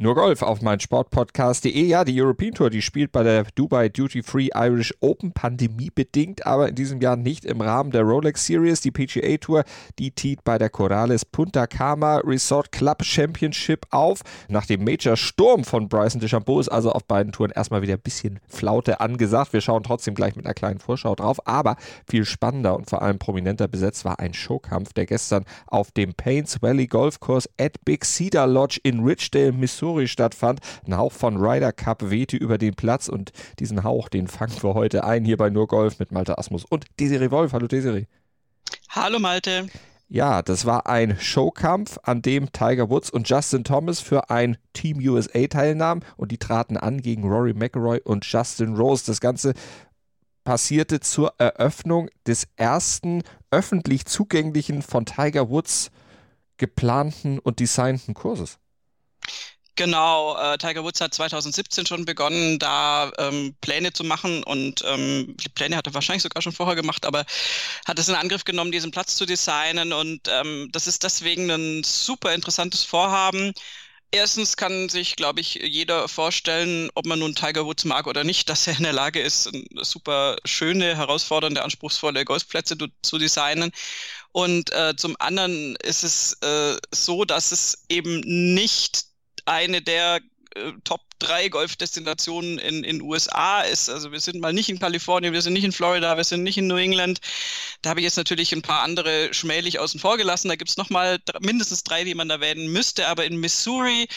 nur Golf auf mein Sportpodcast.de. Ja, die European Tour, die spielt bei der Dubai Duty Free Irish Open pandemiebedingt, aber in diesem Jahr nicht im Rahmen der Rolex Series. Die PGA Tour, die tiet bei der Corales Punta Cana Resort Club Championship auf. Nach dem Major Sturm von Bryson DeChambeau ist also auf beiden Touren erstmal wieder ein bisschen Flaute angesagt. Wir schauen trotzdem gleich mit einer kleinen Vorschau drauf, aber viel spannender und vor allem prominenter besetzt war ein Showkampf, der gestern auf dem Paynes Valley Golf Course at Big Cedar Lodge in Ridgedale, Missouri Missouri stattfand. Ein Hauch von Ryder Cup wehte über den Platz und diesen Hauch, den fangen wir heute ein hier bei Nur Golf mit Malte Asmus und Desiree Wolf. Hallo Desiree. Hallo Malte. Ja, das war ein Showkampf, an dem Tiger Woods und Justin Thomas für ein Team USA teilnahmen und die traten an gegen Rory McIlroy und Justin Rose. Das Ganze passierte zur Eröffnung des ersten öffentlich zugänglichen von Tiger Woods geplanten und designten Kurses. Genau, äh, Tiger Woods hat 2017 schon begonnen, da ähm, Pläne zu machen und ähm, die Pläne hat er wahrscheinlich sogar schon vorher gemacht, aber hat es in Angriff genommen, diesen Platz zu designen und ähm, das ist deswegen ein super interessantes Vorhaben. Erstens kann sich, glaube ich, jeder vorstellen, ob man nun Tiger Woods mag oder nicht, dass er in der Lage ist, super schöne, herausfordernde, anspruchsvolle Golfplätze zu designen. Und äh, zum anderen ist es äh, so, dass es eben nicht eine der äh, Top drei Golfdestinationen in in USA ist. Also wir sind mal nicht in Kalifornien, wir sind nicht in Florida, wir sind nicht in New England. Da habe ich jetzt natürlich ein paar andere schmählich außen vor gelassen. Da gibt es nochmal mindestens drei, die man erwähnen müsste. Aber in Missouri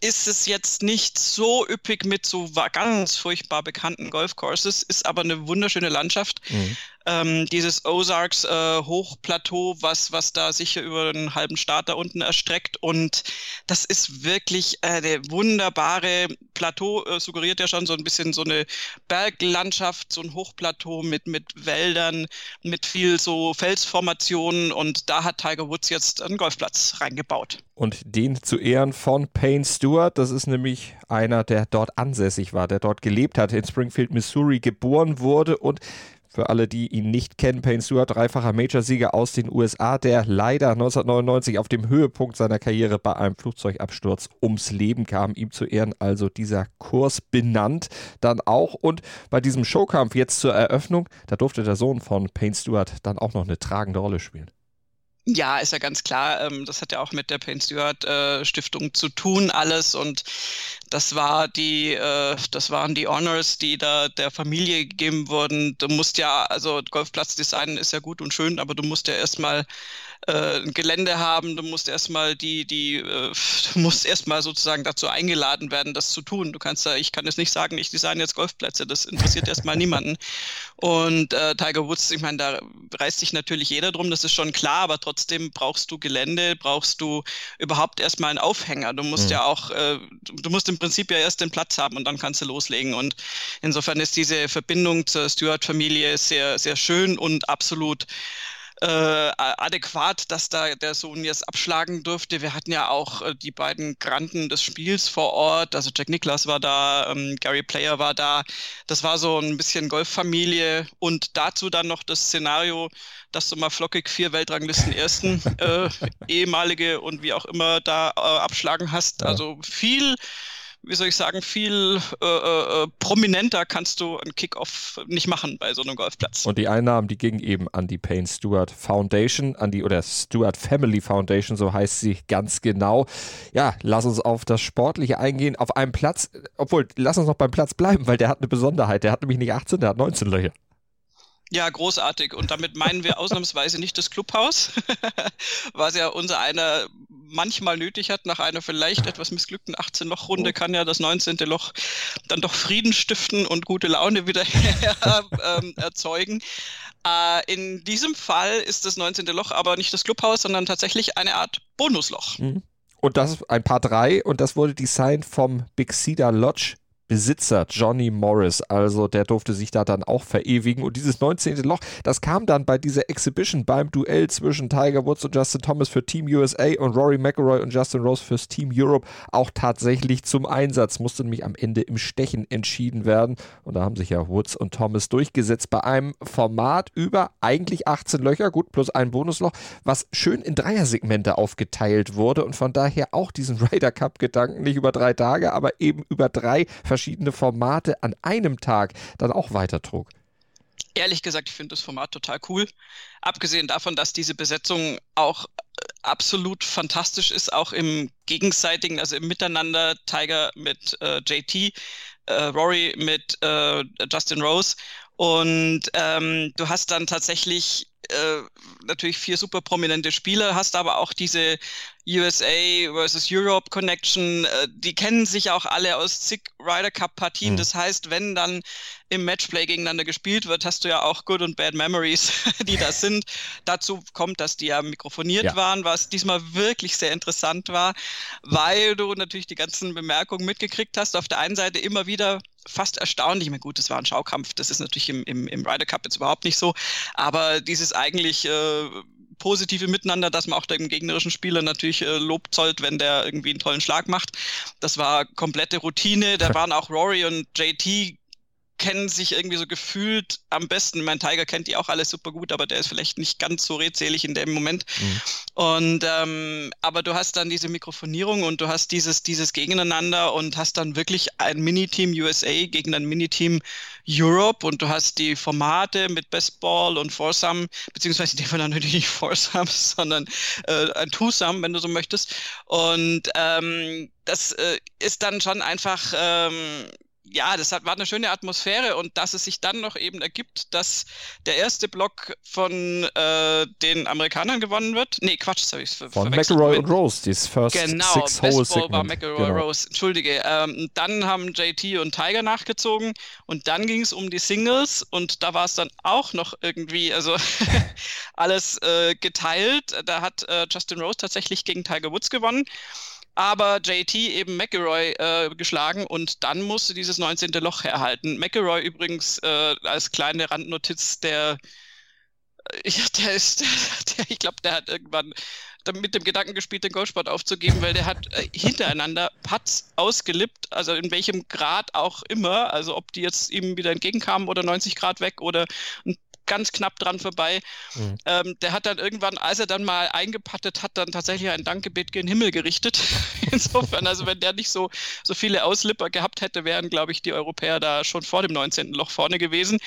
ist es jetzt nicht so üppig mit so ganz furchtbar bekannten Golfcourses, ist aber eine wunderschöne Landschaft. Mhm ähm, dieses Ozarks äh, Hochplateau, was, was da sicher über einen halben Staat da unten erstreckt. Und das ist wirklich äh, der wunderbare Plateau, äh, suggeriert ja schon so ein bisschen so eine Berglandschaft, so ein Hochplateau mit, mit Wäldern, mit viel so Felsformationen. Und da hat Tiger Woods jetzt einen Golfplatz reingebaut. Und den zu Ehren von Payne Stewart, das ist nämlich einer, der dort ansässig war, der dort gelebt hat, in Springfield, Missouri geboren wurde und für alle, die ihn nicht kennen, Payne Stewart, dreifacher Major-Sieger aus den USA, der leider 1999 auf dem Höhepunkt seiner Karriere bei einem Flugzeugabsturz ums Leben kam. Ihm zu Ehren also dieser Kurs benannt. Dann auch und bei diesem Showkampf jetzt zur Eröffnung, da durfte der Sohn von Payne Stewart dann auch noch eine tragende Rolle spielen. Ja, ist ja ganz klar. Ähm, das hat ja auch mit der Payne Stewart äh, Stiftung zu tun, alles. Und das war die, äh, das waren die Honors, die da der Familie gegeben wurden. Du musst ja, also Golfplatzdesign ist ja gut und schön, aber du musst ja erstmal äh, ein Gelände haben, du musst erstmal die, die, äh, du musst erstmal sozusagen dazu eingeladen werden, das zu tun. Du kannst ja, ich kann jetzt nicht sagen, ich design jetzt Golfplätze, das interessiert erstmal niemanden. Und äh, Tiger Woods, ich meine, da reißt sich natürlich jeder drum, das ist schon klar, aber trotzdem brauchst du Gelände, brauchst du überhaupt erstmal einen Aufhänger. Du musst mhm. ja auch, äh, du musst im Prinzip ja erst den Platz haben und dann kannst du loslegen. Und insofern ist diese Verbindung zur Stewart-Familie sehr, sehr schön und absolut äh, adäquat, dass da der Sohn jetzt abschlagen durfte. Wir hatten ja auch äh, die beiden Granden des Spiels vor Ort. Also Jack Nicklaus war da, ähm, Gary Player war da. Das war so ein bisschen Golffamilie und dazu dann noch das Szenario, dass du mal flockig vier Weltranglisten ersten äh, ehemalige und wie auch immer da äh, abschlagen hast. Also viel wie soll ich sagen, viel äh, äh, prominenter kannst du einen Kickoff nicht machen bei so einem Golfplatz. Und die Einnahmen, die gingen eben an die Payne Stewart Foundation, an die oder Stewart Family Foundation, so heißt sie ganz genau. Ja, lass uns auf das Sportliche eingehen. Auf einem Platz, obwohl, lass uns noch beim Platz bleiben, weil der hat eine Besonderheit. Der hat nämlich nicht 18, der hat 19 Löcher. Ja, großartig. Und damit meinen wir ausnahmsweise nicht das Clubhaus, was ja unser einer manchmal nötig hat. Nach einer vielleicht etwas missglückten 18-Loch-Runde oh. kann ja das 19. Loch dann doch Frieden stiften und gute Laune wieder ähm, erzeugen. Äh, in diesem Fall ist das 19. Loch aber nicht das Clubhaus, sondern tatsächlich eine Art Bonusloch. Mhm. Und das ist ein Paar 3 und das wurde designt vom Big Cedar Lodge Besitzer Johnny Morris. Also der durfte sich da dann auch verewigen. Und dieses 19. Loch, das kam dann bei dieser Exhibition beim Duell zwischen Tiger Woods und Justin Thomas für Team USA und Rory McIlroy und Justin Rose fürs Team Europe auch tatsächlich zum Einsatz. Musste nämlich am Ende im Stechen entschieden werden. Und da haben sich ja Woods und Thomas durchgesetzt bei einem Format über eigentlich 18 Löcher, gut, plus ein Bonusloch, was schön in Dreiersegmente aufgeteilt wurde und von daher auch diesen Ryder Cup Gedanken nicht über drei Tage, aber eben über drei verschiedene Formate an einem Tag dann auch weitertrug. Ehrlich gesagt, ich finde das Format total cool. Abgesehen davon, dass diese Besetzung auch äh, absolut fantastisch ist, auch im gegenseitigen, also im Miteinander, Tiger mit äh, JT, äh, Rory mit äh, Justin Rose. Und ähm, du hast dann tatsächlich äh, natürlich vier super prominente Spieler, hast aber auch diese USA versus Europe Connection, äh, die kennen sich auch alle aus zig Ryder Cup Partien. Mhm. Das heißt, wenn dann im Matchplay gegeneinander gespielt wird, hast du ja auch Good und Bad Memories, die da sind. Dazu kommt, dass die ja mikrofoniert ja. waren, was diesmal wirklich sehr interessant war, weil du natürlich die ganzen Bemerkungen mitgekriegt hast. Auf der einen Seite immer wieder fast erstaunlich. Ich meine, gut, das war ein Schaukampf, das ist natürlich im, im, im Ryder Cup jetzt überhaupt nicht so, aber dieses eigentlich äh, positive Miteinander, dass man auch dem gegnerischen Spieler natürlich äh, Lob zollt, wenn der irgendwie einen tollen Schlag macht. Das war komplette Routine. Da waren auch Rory und JT kennen sich irgendwie so gefühlt am besten. Mein Tiger kennt die auch alle super gut, aber der ist vielleicht nicht ganz so redselig in dem Moment. Mhm. Und ähm, aber du hast dann diese Mikrofonierung und du hast dieses, dieses Gegeneinander und hast dann wirklich ein Miniteam USA gegen ein Miniteam Europe und du hast die Formate mit Best Ball und Foursome, beziehungsweise in dem Fall natürlich nicht Foursome, sondern äh, ein Twosome, wenn du so möchtest. Und ähm, das äh, ist dann schon einfach ähm, ja, das hat, war eine schöne Atmosphäre und dass es sich dann noch eben ergibt, dass der erste Block von äh, den Amerikanern gewonnen wird. Nee, Quatsch, das habe ich ver Von McElroy und Rose, dieses First genau, Six Hole Segment. war McElroy genau. Rose, entschuldige. Ähm, dann haben JT und Tiger nachgezogen und dann ging es um die Singles und da war es dann auch noch irgendwie, also alles äh, geteilt. Da hat äh, Justin Rose tatsächlich gegen Tiger Woods gewonnen aber JT eben McElroy äh, geschlagen und dann musste dieses 19. Loch herhalten. McElroy übrigens äh, als kleine Randnotiz, der, äh, der ist, der, ich glaube, der hat irgendwann mit dem Gedanken gespielt, den Golfsport aufzugeben, weil der hat äh, hintereinander Putts ausgelippt, also in welchem Grad auch immer, also ob die jetzt ihm wieder entgegenkamen oder 90 Grad weg oder ein ganz knapp dran vorbei. Mhm. Ähm, der hat dann irgendwann, als er dann mal eingepattet hat, dann tatsächlich ein Dankgebet gen Himmel gerichtet. Insofern, also wenn der nicht so, so viele Auslipper gehabt hätte, wären, glaube ich, die Europäer da schon vor dem 19. Loch vorne gewesen.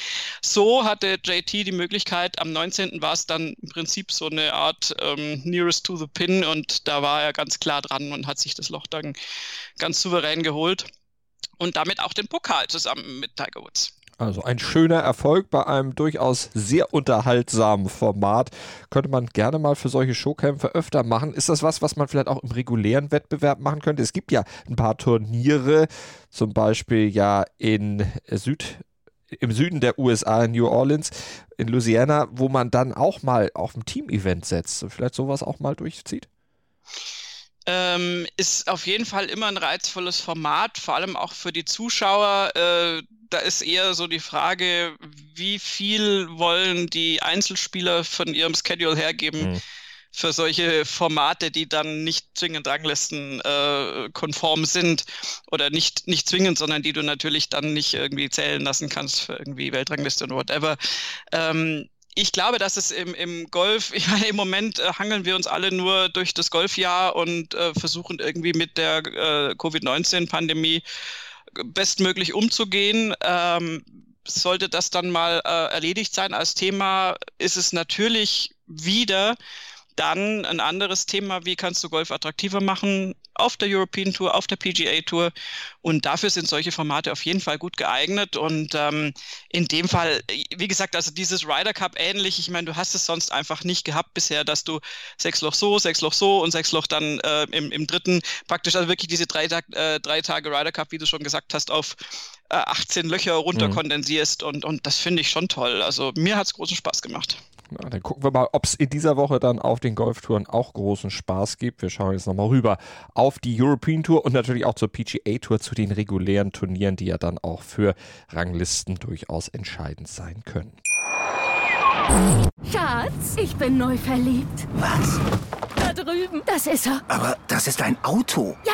So hatte JT die Möglichkeit, am 19. war es dann im Prinzip so eine Art ähm, Nearest to the Pin und da war er ganz klar dran und hat sich das Loch dann ganz souverän geholt und damit auch den Pokal zusammen mit Tiger Woods. Also ein schöner Erfolg bei einem durchaus sehr unterhaltsamen Format. Könnte man gerne mal für solche Showkämpfe öfter machen. Ist das was, was man vielleicht auch im regulären Wettbewerb machen könnte? Es gibt ja ein paar Turniere, zum Beispiel ja in Süd, im Süden der USA, in New Orleans, in Louisiana, wo man dann auch mal auf ein Team-Event setzt. Vielleicht sowas auch mal durchzieht? Ähm, ist auf jeden Fall immer ein reizvolles Format, vor allem auch für die Zuschauer. Äh, da ist eher so die Frage, wie viel wollen die Einzelspieler von ihrem Schedule hergeben mhm. für solche Formate, die dann nicht zwingend Ranglisten äh, konform sind oder nicht, nicht zwingend, sondern die du natürlich dann nicht irgendwie zählen lassen kannst für irgendwie Weltrangliste und whatever. Ähm, ich glaube, dass es im, im Golf, ich meine, im Moment äh, hangeln wir uns alle nur durch das Golfjahr und äh, versuchen irgendwie mit der äh, Covid-19-Pandemie bestmöglich umzugehen. Ähm, sollte das dann mal äh, erledigt sein als Thema, ist es natürlich wieder dann ein anderes Thema, wie kannst du Golf attraktiver machen auf der European Tour, auf der PGA Tour. Und dafür sind solche Formate auf jeden Fall gut geeignet. Und ähm, in dem Fall, wie gesagt, also dieses Ryder Cup ähnlich, ich meine, du hast es sonst einfach nicht gehabt bisher, dass du sechs Loch so, sechs Loch so und sechs Loch dann äh, im, im dritten praktisch, also wirklich diese drei, Tag, äh, drei Tage Ryder Cup, wie du schon gesagt hast, auf äh, 18 Löcher runterkondensierst. Mhm. Und, und das finde ich schon toll. Also mir hat es großen Spaß gemacht. Na, dann gucken wir mal, ob es in dieser Woche dann auf den Golftouren auch großen Spaß gibt. Wir schauen jetzt nochmal rüber auf die European Tour und natürlich auch zur PGA Tour, zu den regulären Turnieren, die ja dann auch für Ranglisten durchaus entscheidend sein können. Schatz, ich bin neu verliebt. Was? Da drüben. Das ist er. Aber das ist ein Auto. Ja,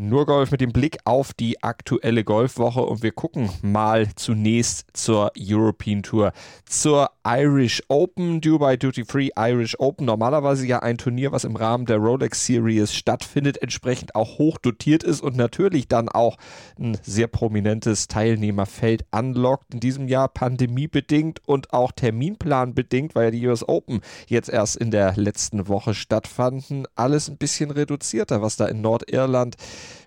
Nur Golf mit dem Blick auf die aktuelle Golfwoche und wir gucken mal zunächst zur European Tour, zur Irish Open, Dubai Duty Free Irish Open. Normalerweise ja ein Turnier, was im Rahmen der Rolex Series stattfindet, entsprechend auch hoch dotiert ist und natürlich dann auch ein sehr prominentes Teilnehmerfeld anlockt. In diesem Jahr pandemiebedingt und auch terminplanbedingt, weil ja die US Open jetzt erst in der letzten Woche stattfanden. Alles ein bisschen reduzierter, was da in Nordirland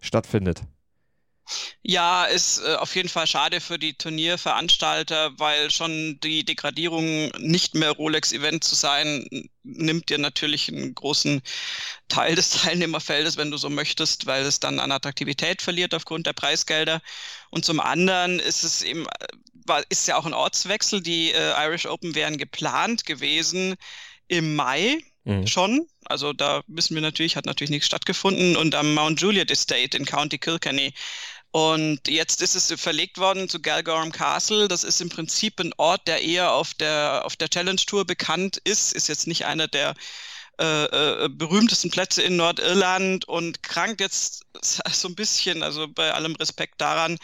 stattfindet. Ja, ist äh, auf jeden Fall schade für die Turnierveranstalter, weil schon die Degradierung, nicht mehr Rolex-Event zu sein, nimmt dir natürlich einen großen Teil des Teilnehmerfeldes, wenn du so möchtest, weil es dann an Attraktivität verliert aufgrund der Preisgelder. Und zum anderen ist es eben, äh, war, ist ja auch ein Ortswechsel. Die äh, Irish Open wären geplant gewesen im Mai Mhm. Schon. Also da wissen wir natürlich, hat natürlich nichts stattgefunden. Und am Mount Juliet Estate in County Kilkenny. Und jetzt ist es verlegt worden zu Galgorm Castle. Das ist im Prinzip ein Ort, der eher auf der, auf der Challenge Tour bekannt ist. Ist jetzt nicht einer der äh, äh, berühmtesten Plätze in Nordirland und krankt jetzt so ein bisschen, also bei allem Respekt daran,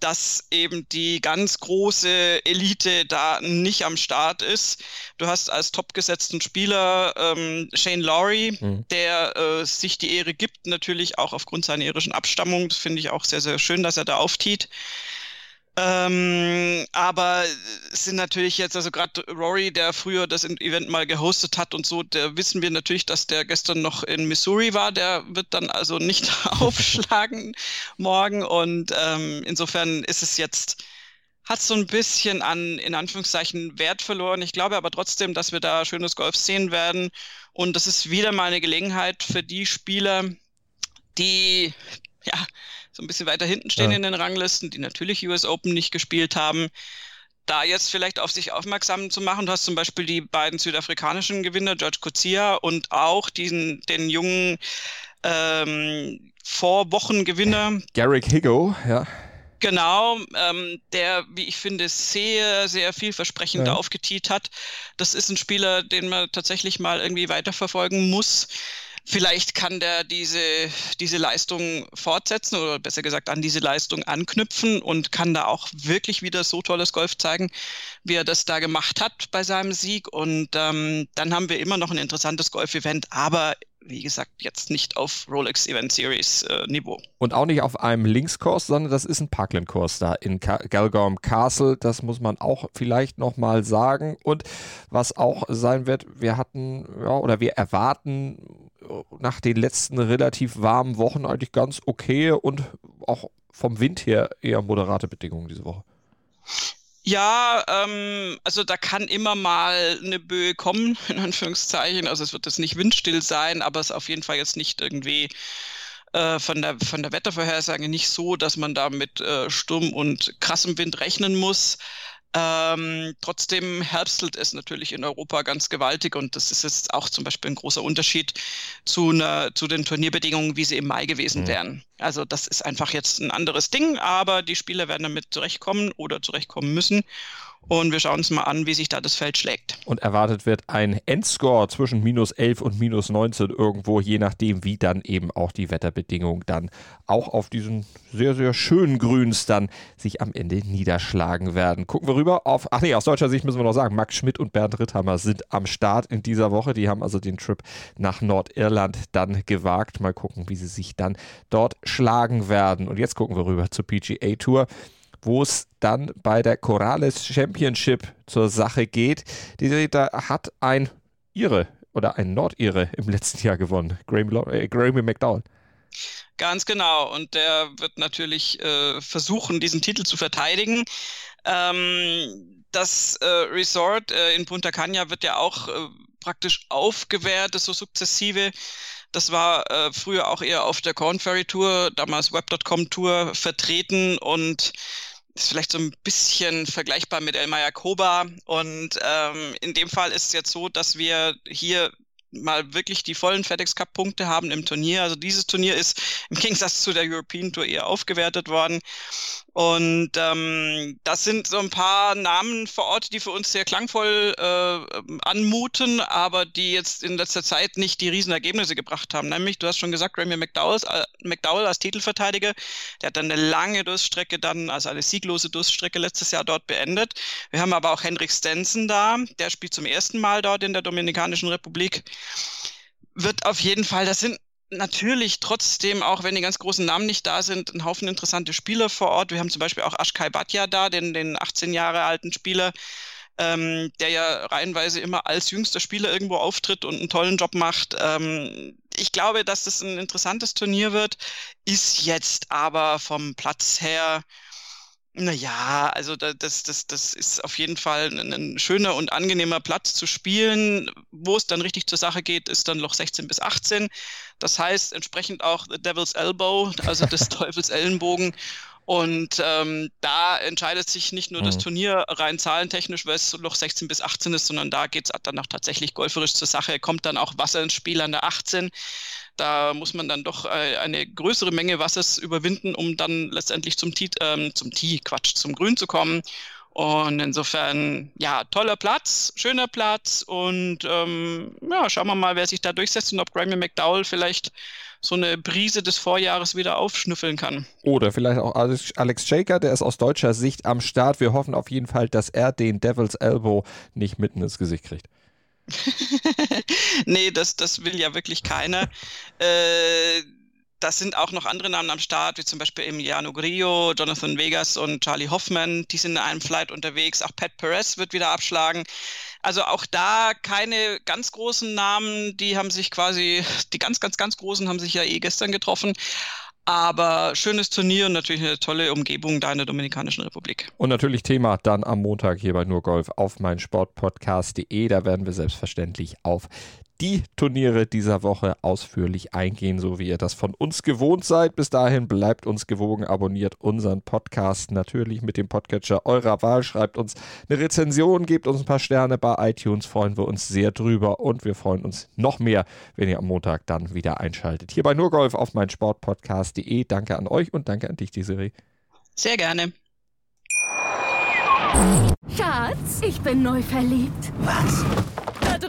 dass eben die ganz große Elite da nicht am Start ist. Du hast als topgesetzten Spieler ähm, Shane Lowry, mhm. der äh, sich die Ehre gibt, natürlich auch aufgrund seiner irischen Abstammung. Das finde ich auch sehr, sehr schön, dass er da auftiet. Ähm, aber es sind natürlich jetzt, also gerade Rory, der früher das Event mal gehostet hat und so, der wissen wir natürlich, dass der gestern noch in Missouri war. Der wird dann also nicht aufschlagen morgen. Und ähm, insofern ist es jetzt, hat so ein bisschen an, in Anführungszeichen, Wert verloren. Ich glaube aber trotzdem, dass wir da schönes Golf sehen werden. Und das ist wieder mal eine Gelegenheit für die Spieler, die, ja, so ein bisschen weiter hinten stehen ja. in den Ranglisten, die natürlich US Open nicht gespielt haben, da jetzt vielleicht auf sich aufmerksam zu machen. Du hast zum Beispiel die beiden südafrikanischen Gewinner, George Kuzia und auch diesen, den jungen ähm, Vorwochengewinner. Garrick Higo, ja. Genau, ähm, der, wie ich finde, sehr, sehr vielversprechend ja. aufgetiet hat. Das ist ein Spieler, den man tatsächlich mal irgendwie weiterverfolgen muss. Vielleicht kann der diese, diese Leistung fortsetzen oder besser gesagt an diese Leistung anknüpfen und kann da auch wirklich wieder so tolles Golf zeigen, wie er das da gemacht hat bei seinem Sieg. Und ähm, dann haben wir immer noch ein interessantes Golf-Event, aber wie gesagt, jetzt nicht auf Rolex Event Series äh, Niveau. Und auch nicht auf einem Linkskurs, sondern das ist ein Parkland-Kurs da in Galgorm Castle. Das muss man auch vielleicht nochmal sagen. Und was auch sein wird, wir hatten, ja, oder wir erwarten nach den letzten relativ warmen Wochen eigentlich ganz okay und auch vom Wind her eher moderate Bedingungen diese Woche. Ja, ähm, also da kann immer mal eine Böe kommen, in Anführungszeichen. Also es wird jetzt nicht windstill sein, aber es ist auf jeden Fall jetzt nicht irgendwie äh, von, der, von der Wettervorhersage nicht so, dass man da mit äh, Sturm und krassem Wind rechnen muss. Ähm, trotzdem herbstelt es natürlich in Europa ganz gewaltig und das ist jetzt auch zum Beispiel ein großer Unterschied zu, einer, zu den Turnierbedingungen, wie sie im Mai gewesen mhm. wären. Also das ist einfach jetzt ein anderes Ding, aber die Spieler werden damit zurechtkommen oder zurechtkommen müssen. Und wir schauen uns mal an, wie sich da das Feld schlägt. Und erwartet wird ein Endscore zwischen minus 11 und minus 19 irgendwo, je nachdem, wie dann eben auch die Wetterbedingungen dann auch auf diesen sehr, sehr schönen Grüns dann sich am Ende niederschlagen werden. Gucken wir rüber auf, ach nee, aus deutscher Sicht müssen wir noch sagen, Max Schmidt und Bernd Ritthammer sind am Start in dieser Woche. Die haben also den Trip nach Nordirland dann gewagt. Mal gucken, wie sie sich dann dort schlagen werden. Und jetzt gucken wir rüber zur PGA Tour wo es dann bei der Corales Championship zur Sache geht. Die da hat ein Ire oder ein Nordire im letzten Jahr gewonnen, Graham, äh, McDowell. Ganz genau. Und der wird natürlich äh, versuchen, diesen Titel zu verteidigen. Ähm, das äh, Resort äh, in Punta Cana wird ja auch äh, praktisch aufgewertet, so sukzessive Das war äh, früher auch eher auf der Corn Ferry Tour, damals Web.com Tour vertreten und ist vielleicht so ein bisschen vergleichbar mit Elmar Koba. Und ähm, in dem Fall ist es jetzt so, dass wir hier mal wirklich die vollen FedEx Cup Punkte haben im Turnier. Also dieses Turnier ist im Gegensatz zu der European Tour eher aufgewertet worden. Und ähm, das sind so ein paar Namen vor Ort, die für uns sehr klangvoll äh, anmuten, aber die jetzt in letzter Zeit nicht die Riesenergebnisse gebracht haben. Nämlich, du hast schon gesagt, Remy McDowell, äh, McDowell als Titelverteidiger, der hat dann eine lange Durststrecke dann, also eine sieglose Durststrecke letztes Jahr dort beendet. Wir haben aber auch Henrik Stenson da, der spielt zum ersten Mal dort in der Dominikanischen Republik. Wird auf jeden Fall, das sind natürlich trotzdem, auch wenn die ganz großen Namen nicht da sind, ein Haufen interessante Spieler vor Ort. Wir haben zum Beispiel auch Ashkai Batja da, den, den 18 Jahre alten Spieler, ähm, der ja reihenweise immer als jüngster Spieler irgendwo auftritt und einen tollen Job macht. Ähm, ich glaube, dass das ein interessantes Turnier wird, ist jetzt aber vom Platz her naja, also das, das, das ist auf jeden Fall ein, ein, schöner und angenehmer Platz zu spielen. Wo es dann richtig zur Sache geht, ist dann Loch 16 bis 18. Das heißt entsprechend auch The Devil's Elbow, also des Teufels Ellenbogen. Und ähm, da entscheidet sich nicht nur mhm. das Turnier rein zahlentechnisch, weil es Loch 16 bis 18 ist, sondern da geht es dann auch tatsächlich golferisch zur Sache. Kommt dann auch Wasser ins Spiel an der 18. Da muss man dann doch äh, eine größere Menge Wassers überwinden, um dann letztendlich zum Tee, ähm, zum Tee, Quatsch, zum Grün zu kommen. Und insofern, ja, toller Platz, schöner Platz und ähm, ja, schauen wir mal, wer sich da durchsetzt und ob Grammy McDowell vielleicht so eine Brise des Vorjahres wieder aufschnüffeln kann. Oder vielleicht auch Alex Shaker, der ist aus deutscher Sicht am Start. Wir hoffen auf jeden Fall, dass er den Devil's Elbow nicht mitten ins Gesicht kriegt. nee, das, das will ja wirklich keiner. äh, das sind auch noch andere Namen am Start, wie zum Beispiel Emiliano Grillo, Jonathan Vegas und Charlie Hoffman. Die sind in einem Flight unterwegs. Auch Pat Perez wird wieder abschlagen. Also auch da keine ganz großen Namen. Die haben sich quasi, die ganz, ganz, ganz großen haben sich ja eh gestern getroffen. Aber schönes Turnier und natürlich eine tolle Umgebung da in der Dominikanischen Republik. Und natürlich Thema dann am Montag hier bei Nur Golf auf meinsportpodcast.de. Da werden wir selbstverständlich auf die Turniere dieser Woche ausführlich eingehen, so wie ihr das von uns gewohnt seid. Bis dahin bleibt uns gewogen, abonniert unseren Podcast natürlich mit dem Podcatcher eurer Wahl, schreibt uns eine Rezension, gebt uns ein paar Sterne bei iTunes, freuen wir uns sehr drüber und wir freuen uns noch mehr, wenn ihr am Montag dann wieder einschaltet. Hier bei Nurgolf auf mein Sportpodcast.de. Danke an euch und danke an dich, Desiree. Sehr gerne. Schatz, ich bin neu verliebt. Was?